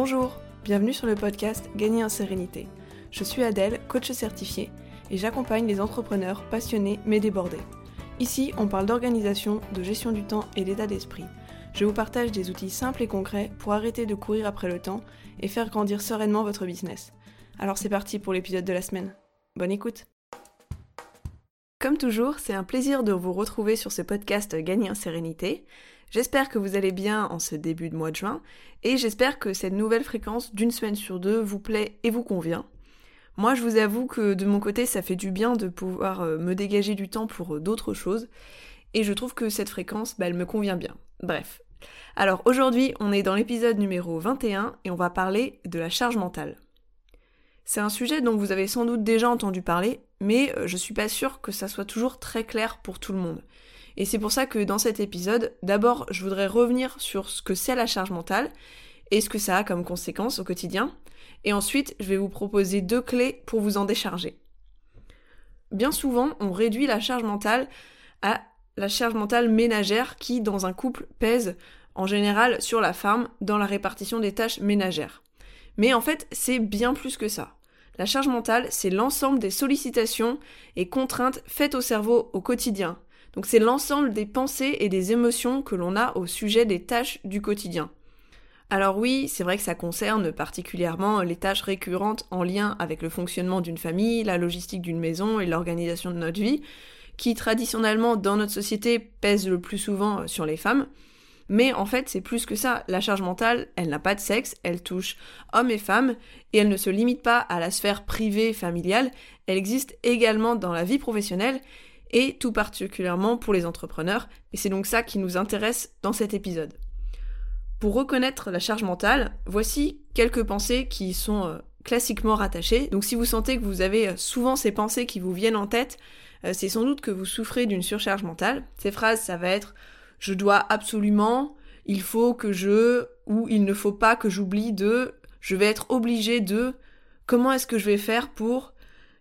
Bonjour, bienvenue sur le podcast Gagner en sérénité. Je suis Adèle, coach certifié, et j'accompagne les entrepreneurs passionnés mais débordés. Ici, on parle d'organisation, de gestion du temps et d'état d'esprit. Je vous partage des outils simples et concrets pour arrêter de courir après le temps et faire grandir sereinement votre business. Alors c'est parti pour l'épisode de la semaine. Bonne écoute Comme toujours, c'est un plaisir de vous retrouver sur ce podcast Gagner en sérénité. J'espère que vous allez bien en ce début de mois de juin et j'espère que cette nouvelle fréquence d'une semaine sur deux vous plaît et vous convient. Moi, je vous avoue que de mon côté, ça fait du bien de pouvoir euh, me dégager du temps pour euh, d'autres choses et je trouve que cette fréquence, bah, elle me convient bien. Bref. Alors aujourd'hui, on est dans l'épisode numéro 21 et on va parler de la charge mentale. C'est un sujet dont vous avez sans doute déjà entendu parler, mais euh, je suis pas sûre que ça soit toujours très clair pour tout le monde. Et c'est pour ça que dans cet épisode, d'abord, je voudrais revenir sur ce que c'est la charge mentale et ce que ça a comme conséquence au quotidien. Et ensuite, je vais vous proposer deux clés pour vous en décharger. Bien souvent, on réduit la charge mentale à la charge mentale ménagère qui, dans un couple, pèse en général sur la femme dans la répartition des tâches ménagères. Mais en fait, c'est bien plus que ça. La charge mentale, c'est l'ensemble des sollicitations et contraintes faites au cerveau au quotidien, donc c'est l'ensemble des pensées et des émotions que l'on a au sujet des tâches du quotidien. Alors oui, c'est vrai que ça concerne particulièrement les tâches récurrentes en lien avec le fonctionnement d'une famille, la logistique d'une maison et l'organisation de notre vie, qui traditionnellement dans notre société pèsent le plus souvent sur les femmes. Mais en fait, c'est plus que ça. La charge mentale, elle n'a pas de sexe, elle touche hommes et femmes, et elle ne se limite pas à la sphère privée familiale, elle existe également dans la vie professionnelle, et tout particulièrement pour les entrepreneurs, et c'est donc ça qui nous intéresse dans cet épisode. Pour reconnaître la charge mentale, voici quelques pensées qui sont euh, classiquement rattachées. Donc si vous sentez que vous avez euh, souvent ces pensées qui vous viennent en tête, euh, c'est sans doute que vous souffrez d'une surcharge mentale. Ces phrases, ça va être je dois absolument, il faut que je, ou il ne faut pas que j'oublie de, je vais être obligé de, comment est-ce que je vais faire pour,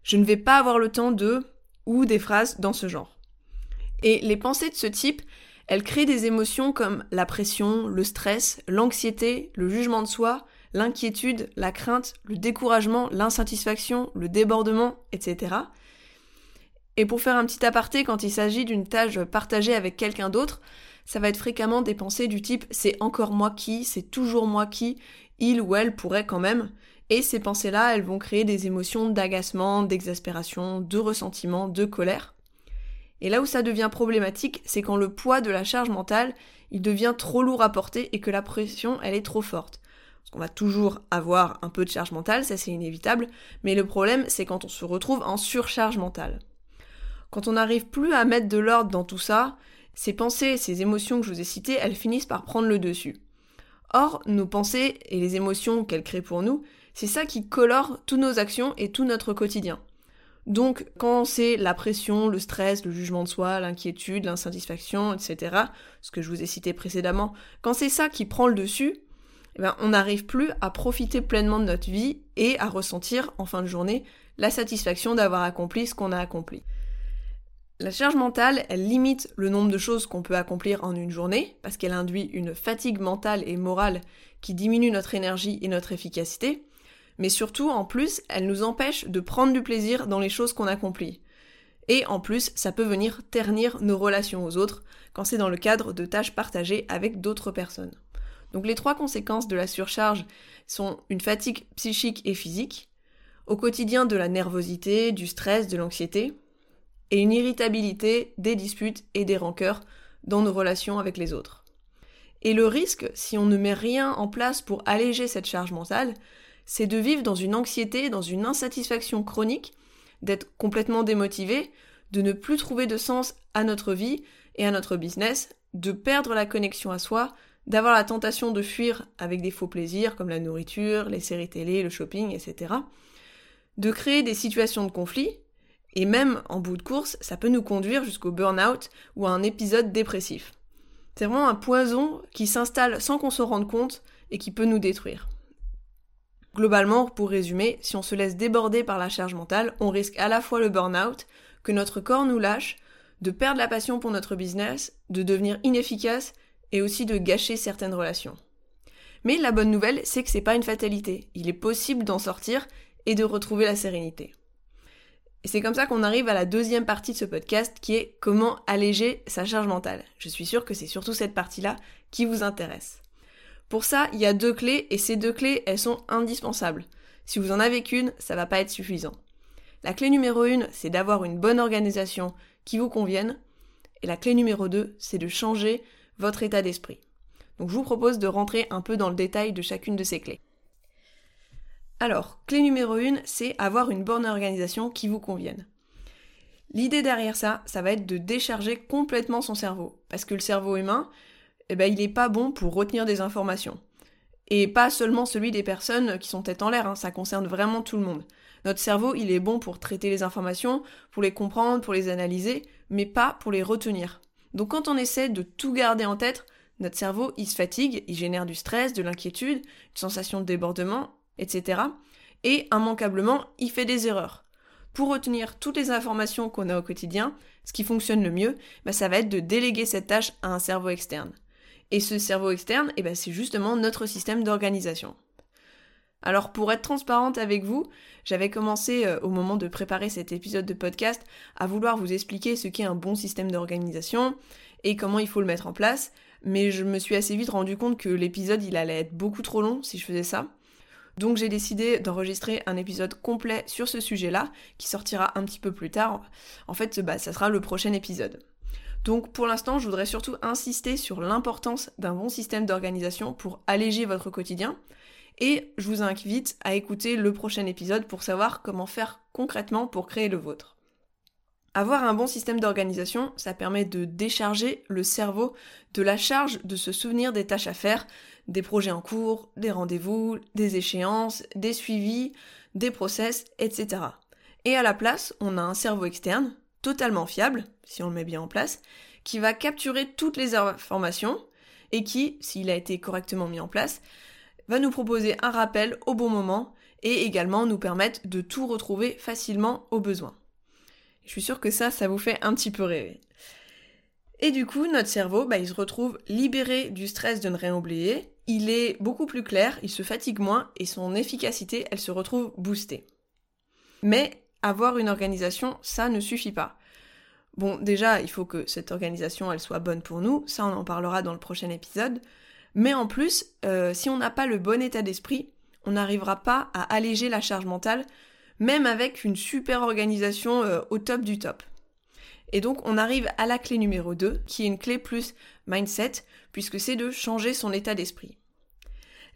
je ne vais pas avoir le temps de, ou des phrases dans ce genre. Et les pensées de ce type, elles créent des émotions comme la pression, le stress, l'anxiété, le jugement de soi, l'inquiétude, la crainte, le découragement, l'insatisfaction, le débordement, etc. Et pour faire un petit aparté, quand il s'agit d'une tâche partagée avec quelqu'un d'autre, ça va être fréquemment des pensées du type c'est encore moi qui, c'est toujours moi qui, il ou elle pourrait quand même, et ces pensées-là, elles vont créer des émotions d'agacement, d'exaspération, de ressentiment, de colère. Et là où ça devient problématique, c'est quand le poids de la charge mentale, il devient trop lourd à porter et que la pression, elle est trop forte. Parce qu'on va toujours avoir un peu de charge mentale, ça c'est inévitable, mais le problème, c'est quand on se retrouve en surcharge mentale. Quand on n'arrive plus à mettre de l'ordre dans tout ça, ces pensées, ces émotions que je vous ai citées, elles finissent par prendre le dessus. Or, nos pensées et les émotions qu'elles créent pour nous, c'est ça qui colore toutes nos actions et tout notre quotidien. Donc, quand c'est la pression, le stress, le jugement de soi, l'inquiétude, l'insatisfaction, etc., ce que je vous ai cité précédemment, quand c'est ça qui prend le dessus, eh ben, on n'arrive plus à profiter pleinement de notre vie et à ressentir, en fin de journée, la satisfaction d'avoir accompli ce qu'on a accompli. La charge mentale, elle limite le nombre de choses qu'on peut accomplir en une journée, parce qu'elle induit une fatigue mentale et morale qui diminue notre énergie et notre efficacité, mais surtout, en plus, elle nous empêche de prendre du plaisir dans les choses qu'on accomplit. Et en plus, ça peut venir ternir nos relations aux autres quand c'est dans le cadre de tâches partagées avec d'autres personnes. Donc les trois conséquences de la surcharge sont une fatigue psychique et physique, au quotidien de la nervosité, du stress, de l'anxiété, et une irritabilité, des disputes et des rancœurs dans nos relations avec les autres. Et le risque, si on ne met rien en place pour alléger cette charge mentale, c'est de vivre dans une anxiété, dans une insatisfaction chronique, d'être complètement démotivé, de ne plus trouver de sens à notre vie et à notre business, de perdre la connexion à soi, d'avoir la tentation de fuir avec des faux plaisirs comme la nourriture, les séries télé, le shopping, etc. De créer des situations de conflit, et même en bout de course, ça peut nous conduire jusqu'au burn-out ou à un épisode dépressif. C'est vraiment un poison qui s'installe sans qu'on se rende compte et qui peut nous détruire. Globalement, pour résumer, si on se laisse déborder par la charge mentale, on risque à la fois le burn-out, que notre corps nous lâche, de perdre la passion pour notre business, de devenir inefficace et aussi de gâcher certaines relations. Mais la bonne nouvelle, c'est que c'est pas une fatalité. Il est possible d'en sortir et de retrouver la sérénité. Et c'est comme ça qu'on arrive à la deuxième partie de ce podcast qui est comment alléger sa charge mentale. Je suis sûre que c'est surtout cette partie-là qui vous intéresse. Pour ça, il y a deux clés et ces deux clés, elles sont indispensables. Si vous en avez qu'une, ça va pas être suffisant. La clé numéro une, c'est d'avoir une bonne organisation qui vous convienne. Et la clé numéro deux, c'est de changer votre état d'esprit. Donc je vous propose de rentrer un peu dans le détail de chacune de ces clés. Alors, clé numéro 1, c'est avoir une bonne organisation qui vous convienne. L'idée derrière ça, ça va être de décharger complètement son cerveau. Parce que le cerveau humain, eh ben, il n'est pas bon pour retenir des informations. Et pas seulement celui des personnes qui sont tête en l'air, hein, ça concerne vraiment tout le monde. Notre cerveau, il est bon pour traiter les informations, pour les comprendre, pour les analyser, mais pas pour les retenir. Donc quand on essaie de tout garder en tête, notre cerveau, il se fatigue, il génère du stress, de l'inquiétude, une sensation de débordement, etc. Et immanquablement, il fait des erreurs. Pour retenir toutes les informations qu'on a au quotidien, ce qui fonctionne le mieux, bah, ça va être de déléguer cette tâche à un cerveau externe. Et ce cerveau externe, eh ben, c'est justement notre système d'organisation. Alors pour être transparente avec vous, j'avais commencé euh, au moment de préparer cet épisode de podcast à vouloir vous expliquer ce qu'est un bon système d'organisation et comment il faut le mettre en place, mais je me suis assez vite rendu compte que l'épisode il allait être beaucoup trop long si je faisais ça. Donc j'ai décidé d'enregistrer un épisode complet sur ce sujet-là, qui sortira un petit peu plus tard. En fait, bah, ça sera le prochain épisode. Donc pour l'instant, je voudrais surtout insister sur l'importance d'un bon système d'organisation pour alléger votre quotidien. Et je vous invite à écouter le prochain épisode pour savoir comment faire concrètement pour créer le vôtre. Avoir un bon système d'organisation, ça permet de décharger le cerveau de la charge de se souvenir des tâches à faire, des projets en cours, des rendez-vous, des échéances, des suivis, des process, etc. Et à la place, on a un cerveau externe, totalement fiable, si on le met bien en place, qui va capturer toutes les informations et qui, s'il a été correctement mis en place, va nous proposer un rappel au bon moment et également nous permettre de tout retrouver facilement au besoin. Je suis sûre que ça, ça vous fait un petit peu rêver. Et du coup, notre cerveau, bah, il se retrouve libéré du stress de ne rien oublier, il est beaucoup plus clair, il se fatigue moins et son efficacité, elle se retrouve boostée. Mais avoir une organisation, ça ne suffit pas. Bon, déjà, il faut que cette organisation, elle soit bonne pour nous, ça on en parlera dans le prochain épisode. Mais en plus, euh, si on n'a pas le bon état d'esprit, on n'arrivera pas à alléger la charge mentale même avec une super organisation euh, au top du top. Et donc on arrive à la clé numéro 2, qui est une clé plus mindset, puisque c'est de changer son état d'esprit.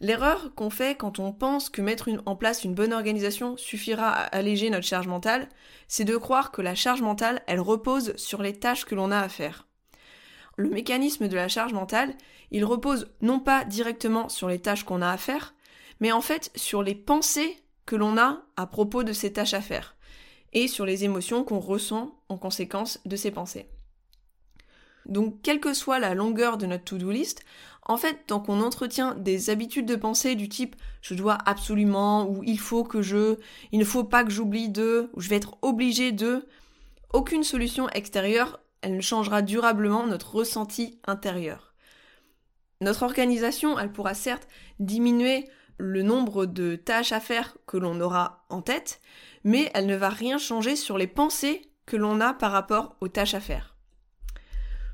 L'erreur qu'on fait quand on pense que mettre en place une bonne organisation suffira à alléger notre charge mentale, c'est de croire que la charge mentale, elle repose sur les tâches que l'on a à faire. Le mécanisme de la charge mentale, il repose non pas directement sur les tâches qu'on a à faire, mais en fait sur les pensées que l'on a à propos de ces tâches à faire et sur les émotions qu'on ressent en conséquence de ces pensées. Donc, quelle que soit la longueur de notre to-do list, en fait, tant qu'on entretient des habitudes de pensée du type je dois absolument ou il faut que je, il ne faut pas que j'oublie de, ou je vais être obligé de, aucune solution extérieure, elle ne changera durablement notre ressenti intérieur. Notre organisation, elle pourra certes diminuer le nombre de tâches à faire que l'on aura en tête, mais elle ne va rien changer sur les pensées que l'on a par rapport aux tâches à faire.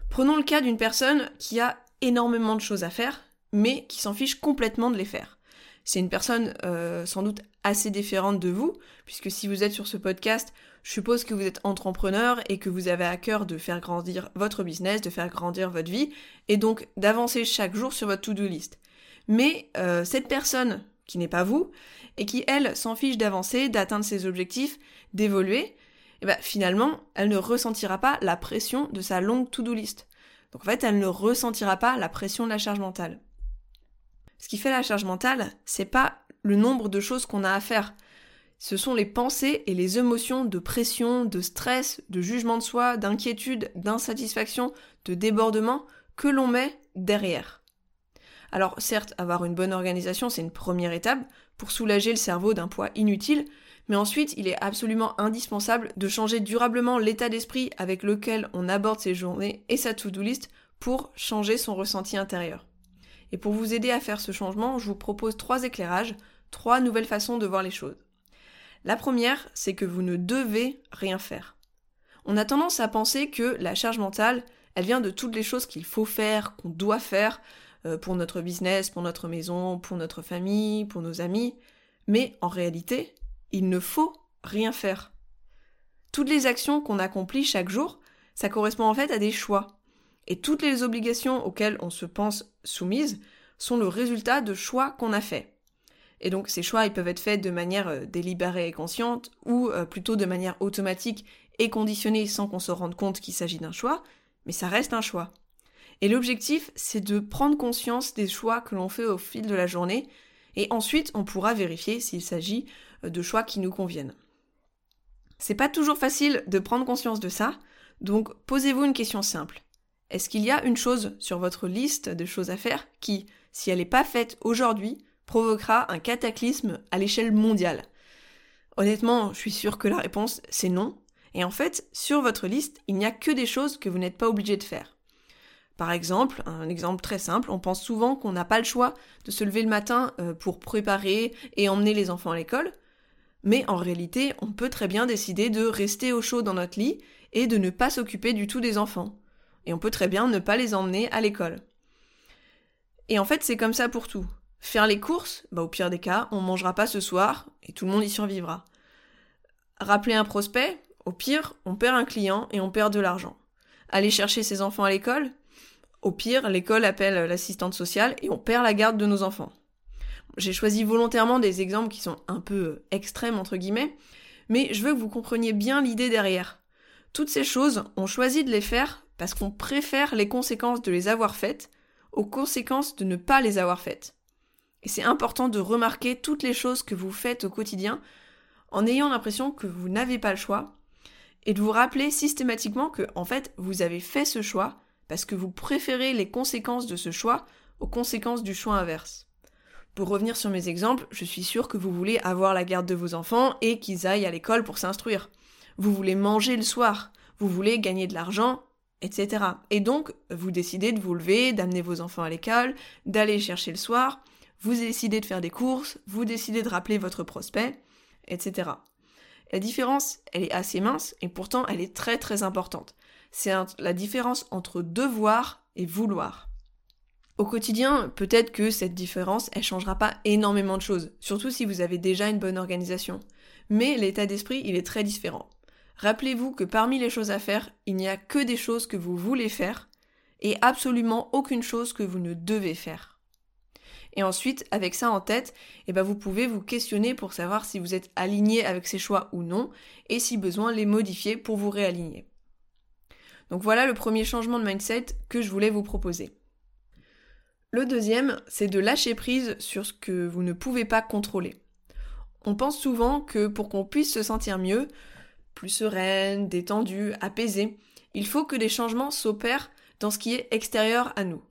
Prenons le cas d'une personne qui a énormément de choses à faire, mais qui s'en fiche complètement de les faire. C'est une personne euh, sans doute assez différente de vous, puisque si vous êtes sur ce podcast, je suppose que vous êtes entrepreneur et que vous avez à cœur de faire grandir votre business, de faire grandir votre vie, et donc d'avancer chaque jour sur votre to-do list. Mais euh, cette personne qui n'est pas vous, et qui, elle, s'en fiche d'avancer, d'atteindre ses objectifs, d'évoluer, eh ben, finalement, elle ne ressentira pas la pression de sa longue to-do list. Donc en fait, elle ne ressentira pas la pression de la charge mentale. Ce qui fait la charge mentale, c'est pas le nombre de choses qu'on a à faire. Ce sont les pensées et les émotions de pression, de stress, de jugement de soi, d'inquiétude, d'insatisfaction, de débordement que l'on met derrière. Alors certes, avoir une bonne organisation, c'est une première étape pour soulager le cerveau d'un poids inutile, mais ensuite, il est absolument indispensable de changer durablement l'état d'esprit avec lequel on aborde ses journées et sa to-do list pour changer son ressenti intérieur. Et pour vous aider à faire ce changement, je vous propose trois éclairages, trois nouvelles façons de voir les choses. La première, c'est que vous ne devez rien faire. On a tendance à penser que la charge mentale, elle vient de toutes les choses qu'il faut faire, qu'on doit faire euh, pour notre business, pour notre maison, pour notre famille, pour nos amis. Mais en réalité, il ne faut rien faire. Toutes les actions qu'on accomplit chaque jour, ça correspond en fait à des choix. Et toutes les obligations auxquelles on se pense soumise sont le résultat de choix qu'on a faits. Et donc ces choix, ils peuvent être faits de manière euh, délibérée et consciente, ou euh, plutôt de manière automatique et conditionnée sans qu'on se rende compte qu'il s'agit d'un choix, mais ça reste un choix. Et l'objectif, c'est de prendre conscience des choix que l'on fait au fil de la journée, et ensuite on pourra vérifier s'il s'agit euh, de choix qui nous conviennent. C'est pas toujours facile de prendre conscience de ça, donc posez-vous une question simple. Est-ce qu'il y a une chose sur votre liste de choses à faire qui, si elle n'est pas faite aujourd'hui, provoquera un cataclysme à l'échelle mondiale? Honnêtement, je suis sûre que la réponse c'est non. Et en fait, sur votre liste, il n'y a que des choses que vous n'êtes pas obligé de faire. Par exemple, un exemple très simple, on pense souvent qu'on n'a pas le choix de se lever le matin euh, pour préparer et emmener les enfants à l'école, mais en réalité, on peut très bien décider de rester au chaud dans notre lit et de ne pas s'occuper du tout des enfants. Et on peut très bien ne pas les emmener à l'école. Et en fait, c'est comme ça pour tout. Faire les courses, bah au pire des cas, on mangera pas ce soir et tout le monde y survivra. Rappeler un prospect, au pire, on perd un client et on perd de l'argent. Aller chercher ses enfants à l'école, au pire, l'école appelle l'assistante sociale et on perd la garde de nos enfants. J'ai choisi volontairement des exemples qui sont un peu extrêmes entre guillemets, mais je veux que vous compreniez bien l'idée derrière. Toutes ces choses, on choisit de les faire parce qu'on préfère les conséquences de les avoir faites aux conséquences de ne pas les avoir faites. Et c'est important de remarquer toutes les choses que vous faites au quotidien en ayant l'impression que vous n'avez pas le choix et de vous rappeler systématiquement que, en fait, vous avez fait ce choix parce que vous préférez les conséquences de ce choix aux conséquences du choix inverse. Pour revenir sur mes exemples, je suis sûre que vous voulez avoir la garde de vos enfants et qu'ils aillent à l'école pour s'instruire. Vous voulez manger le soir, vous voulez gagner de l'argent, etc. Et donc, vous décidez de vous lever, d'amener vos enfants à l'école, d'aller chercher le soir, vous décidez de faire des courses, vous décidez de rappeler votre prospect, etc. La différence, elle est assez mince et pourtant elle est très très importante. C'est la différence entre devoir et vouloir. Au quotidien, peut-être que cette différence, elle changera pas énormément de choses, surtout si vous avez déjà une bonne organisation. Mais l'état d'esprit, il est très différent. Rappelez-vous que parmi les choses à faire, il n'y a que des choses que vous voulez faire et absolument aucune chose que vous ne devez faire. Et ensuite, avec ça en tête, eh ben vous pouvez vous questionner pour savoir si vous êtes aligné avec ces choix ou non, et si besoin les modifier pour vous réaligner. Donc voilà le premier changement de mindset que je voulais vous proposer. Le deuxième, c'est de lâcher prise sur ce que vous ne pouvez pas contrôler. On pense souvent que pour qu'on puisse se sentir mieux, plus sereine, détendue, apaisée, il faut que des changements s'opèrent dans ce qui est extérieur à nous.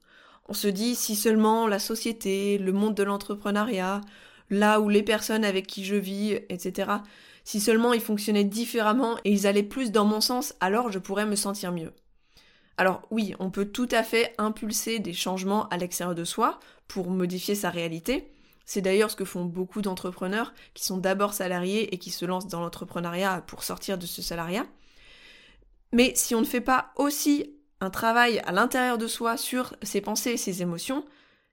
On se dit si seulement la société, le monde de l'entrepreneuriat, là où les personnes avec qui je vis, etc., si seulement ils fonctionnaient différemment et ils allaient plus dans mon sens, alors je pourrais me sentir mieux. Alors oui, on peut tout à fait impulser des changements à l'extérieur de soi pour modifier sa réalité. C'est d'ailleurs ce que font beaucoup d'entrepreneurs qui sont d'abord salariés et qui se lancent dans l'entrepreneuriat pour sortir de ce salariat. Mais si on ne fait pas aussi un travail à l'intérieur de soi sur ses pensées et ses émotions,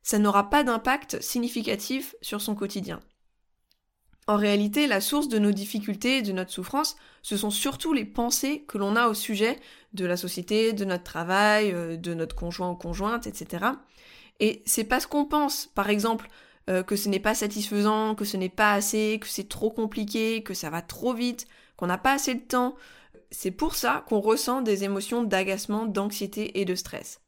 ça n'aura pas d'impact significatif sur son quotidien. En réalité, la source de nos difficultés de notre souffrance, ce sont surtout les pensées que l'on a au sujet de la société, de notre travail, euh, de notre conjoint ou conjointe, etc. Et c'est parce qu'on pense, par exemple, euh, que ce n'est pas satisfaisant, que ce n'est pas assez, que c'est trop compliqué, que ça va trop vite, qu'on n'a pas assez de temps, c'est pour ça qu'on ressent des émotions d'agacement, d'anxiété et de stress.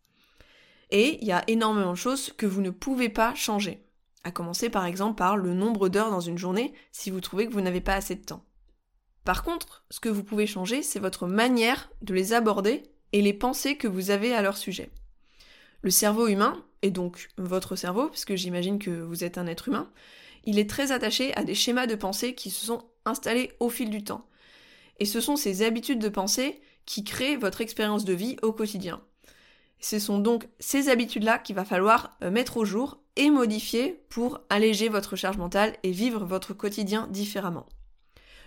Et il y a énormément de choses que vous ne pouvez pas changer. À commencer par exemple par le nombre d'heures dans une journée si vous trouvez que vous n'avez pas assez de temps. Par contre, ce que vous pouvez changer, c'est votre manière de les aborder et les pensées que vous avez à leur sujet. Le cerveau humain, et donc votre cerveau, puisque j'imagine que vous êtes un être humain, il est très attaché à des schémas de pensée qui se sont installés au fil du temps. Et ce sont ces habitudes de pensée qui créent votre expérience de vie au quotidien. Ce sont donc ces habitudes-là qu'il va falloir euh, mettre au jour et modifier pour alléger votre charge mentale et vivre votre quotidien différemment.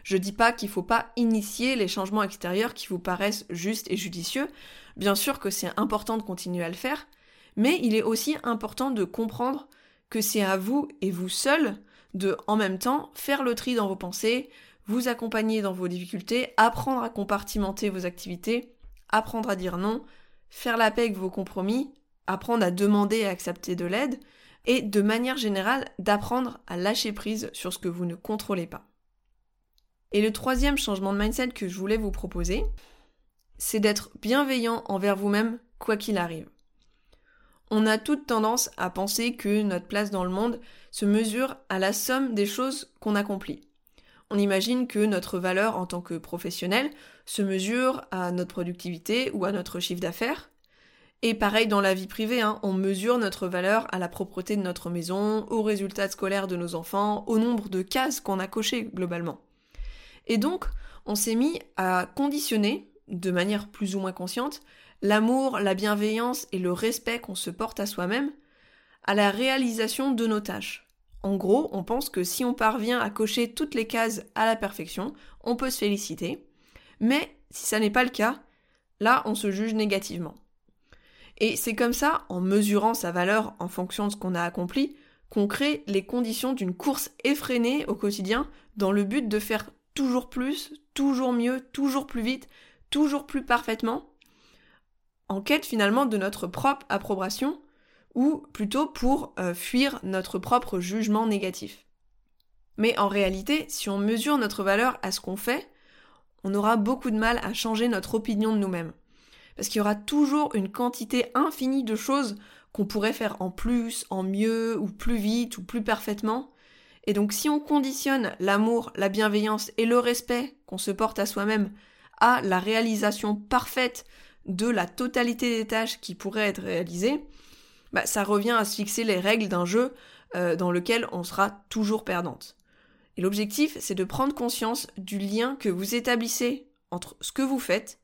Je dis pas qu'il faut pas initier les changements extérieurs qui vous paraissent justes et judicieux. Bien sûr que c'est important de continuer à le faire, mais il est aussi important de comprendre que c'est à vous et vous seul de, en même temps, faire le tri dans vos pensées, vous accompagner dans vos difficultés, apprendre à compartimenter vos activités, apprendre à dire non, faire la paix avec vos compromis, apprendre à demander et accepter de l'aide, et de manière générale d'apprendre à lâcher prise sur ce que vous ne contrôlez pas. Et le troisième changement de mindset que je voulais vous proposer, c'est d'être bienveillant envers vous-même quoi qu'il arrive. On a toute tendance à penser que notre place dans le monde se mesure à la somme des choses qu'on accomplit. On imagine que notre valeur en tant que professionnel se mesure à notre productivité ou à notre chiffre d'affaires. Et pareil dans la vie privée, hein, on mesure notre valeur à la propreté de notre maison, aux résultats scolaires de nos enfants, au nombre de cases qu'on a cochées globalement. Et donc, on s'est mis à conditionner, de manière plus ou moins consciente, l'amour, la bienveillance et le respect qu'on se porte à soi-même à la réalisation de nos tâches. En gros, on pense que si on parvient à cocher toutes les cases à la perfection, on peut se féliciter. Mais si ça n'est pas le cas, là, on se juge négativement. Et c'est comme ça, en mesurant sa valeur en fonction de ce qu'on a accompli, qu'on crée les conditions d'une course effrénée au quotidien dans le but de faire toujours plus, toujours mieux, toujours plus vite, toujours plus parfaitement, en quête finalement de notre propre approbation, ou plutôt pour euh, fuir notre propre jugement négatif. Mais en réalité, si on mesure notre valeur à ce qu'on fait, on aura beaucoup de mal à changer notre opinion de nous-mêmes. Parce qu'il y aura toujours une quantité infinie de choses qu'on pourrait faire en plus, en mieux, ou plus vite, ou plus parfaitement, et donc si on conditionne l'amour, la bienveillance et le respect qu'on se porte à soi-même à la réalisation parfaite de la totalité des tâches qui pourraient être réalisées, bah, ça revient à se fixer les règles d'un jeu euh, dans lequel on sera toujours perdante. Et l'objectif, c'est de prendre conscience du lien que vous établissez entre ce que vous faites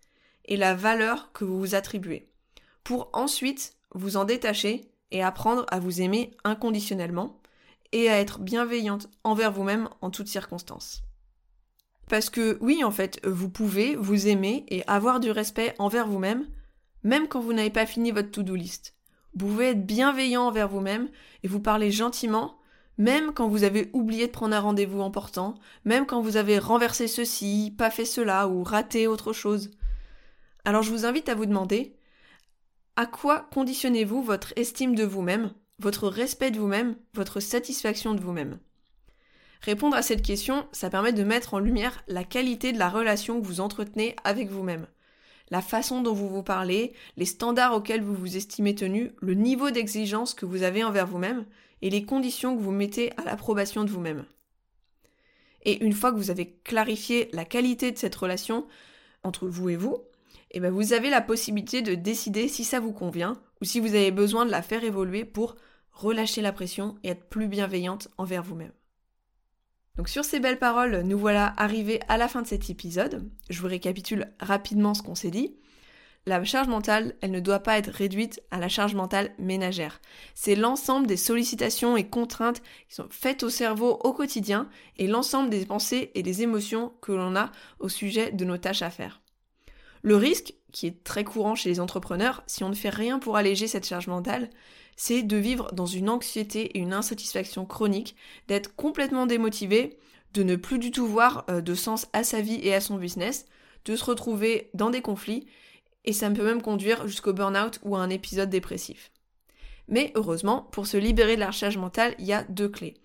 et la valeur que vous vous attribuez, pour ensuite vous en détacher et apprendre à vous aimer inconditionnellement, et à être bienveillante envers vous-même en toutes circonstances. Parce que oui, en fait, vous pouvez vous aimer et avoir du respect envers vous-même, même quand vous n'avez pas fini votre to-do list. Vous pouvez être bienveillant envers vous-même et vous parler gentiment, même quand vous avez oublié de prendre un rendez-vous important, même quand vous avez renversé ceci, pas fait cela ou raté autre chose. Alors je vous invite à vous demander, à quoi conditionnez-vous votre estime de vous-même votre respect de vous-même, votre satisfaction de vous-même? Répondre à cette question, ça permet de mettre en lumière la qualité de la relation que vous entretenez avec vous-même. La façon dont vous vous parlez, les standards auxquels vous vous estimez tenu, le niveau d'exigence que vous avez envers vous-même et les conditions que vous mettez à l'approbation de vous-même. Et une fois que vous avez clarifié la qualité de cette relation entre vous et vous, eh ben vous avez la possibilité de décider si ça vous convient ou si vous avez besoin de la faire évoluer pour relâcher la pression et être plus bienveillante envers vous-même. Donc sur ces belles paroles, nous voilà arrivés à la fin de cet épisode. Je vous récapitule rapidement ce qu'on s'est dit. La charge mentale, elle ne doit pas être réduite à la charge mentale ménagère. C'est l'ensemble des sollicitations et contraintes qui sont faites au cerveau au quotidien et l'ensemble des pensées et des émotions que l'on a au sujet de nos tâches à faire. Le risque, qui est très courant chez les entrepreneurs, si on ne fait rien pour alléger cette charge mentale, c'est de vivre dans une anxiété et une insatisfaction chronique, d'être complètement démotivé, de ne plus du tout voir euh, de sens à sa vie et à son business, de se retrouver dans des conflits, et ça peut même conduire jusqu'au burn-out ou à un épisode dépressif. Mais heureusement, pour se libérer de la charge mentale, il y a deux clés.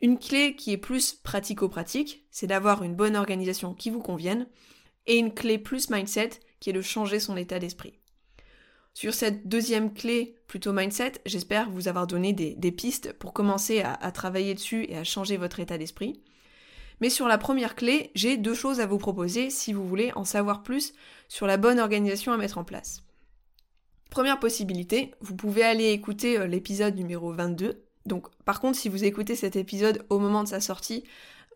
Une clé qui est plus pratico-pratique, c'est d'avoir une bonne organisation qui vous convienne, et une clé plus mindset qui est de changer son état d'esprit. Sur cette deuxième clé, plutôt mindset, j'espère vous avoir donné des, pistes pour commencer à, à, travailler dessus et à changer votre état d'esprit. Mais sur la première clé, j'ai deux choses à vous proposer si vous voulez en savoir plus sur la bonne organisation à mettre en place. Première possibilité, vous pouvez aller écouter euh, l'épisode numéro 22. Donc par contre, si vous écoutez cet épisode au moment de sa sortie,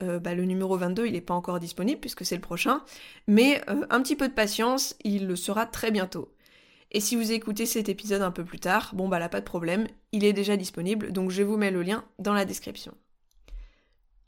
euh, bah, le numéro 22, il n'est pas encore disponible puisque c'est le prochain. Mais euh, un petit peu de patience, il le sera très bientôt. Et si vous écoutez cet épisode un peu plus tard, bon bah là pas de problème, il est déjà disponible, donc je vous mets le lien dans la description.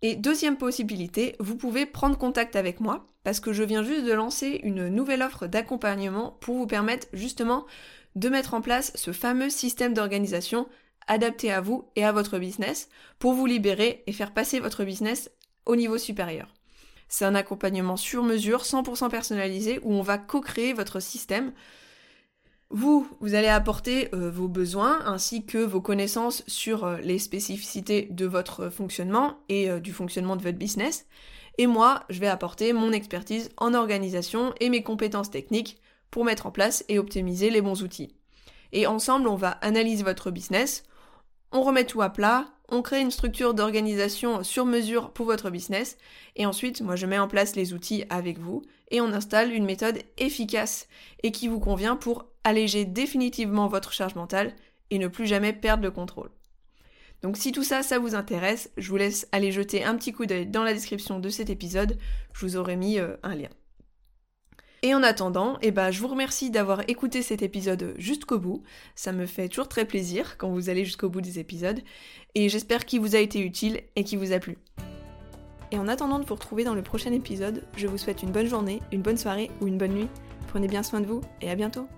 Et deuxième possibilité, vous pouvez prendre contact avec moi parce que je viens juste de lancer une nouvelle offre d'accompagnement pour vous permettre justement de mettre en place ce fameux système d'organisation adapté à vous et à votre business pour vous libérer et faire passer votre business au niveau supérieur. C'est un accompagnement sur mesure, 100% personnalisé, où on va co-créer votre système. Vous, vous allez apporter euh, vos besoins ainsi que vos connaissances sur euh, les spécificités de votre fonctionnement et euh, du fonctionnement de votre business. Et moi, je vais apporter mon expertise en organisation et mes compétences techniques pour mettre en place et optimiser les bons outils. Et ensemble, on va analyser votre business, on remet tout à plat, on crée une structure d'organisation sur mesure pour votre business, et ensuite, moi, je mets en place les outils avec vous, et on installe une méthode efficace et qui vous convient pour alléger définitivement votre charge mentale et ne plus jamais perdre le contrôle. Donc si tout ça, ça vous intéresse, je vous laisse aller jeter un petit coup d'œil dans la description de cet épisode, je vous aurai mis euh, un lien. Et en attendant, eh ben, je vous remercie d'avoir écouté cet épisode jusqu'au bout. Ça me fait toujours très plaisir quand vous allez jusqu'au bout des épisodes. Et j'espère qu'il vous a été utile et qu'il vous a plu. Et en attendant de vous retrouver dans le prochain épisode, je vous souhaite une bonne journée, une bonne soirée ou une bonne nuit. Prenez bien soin de vous et à bientôt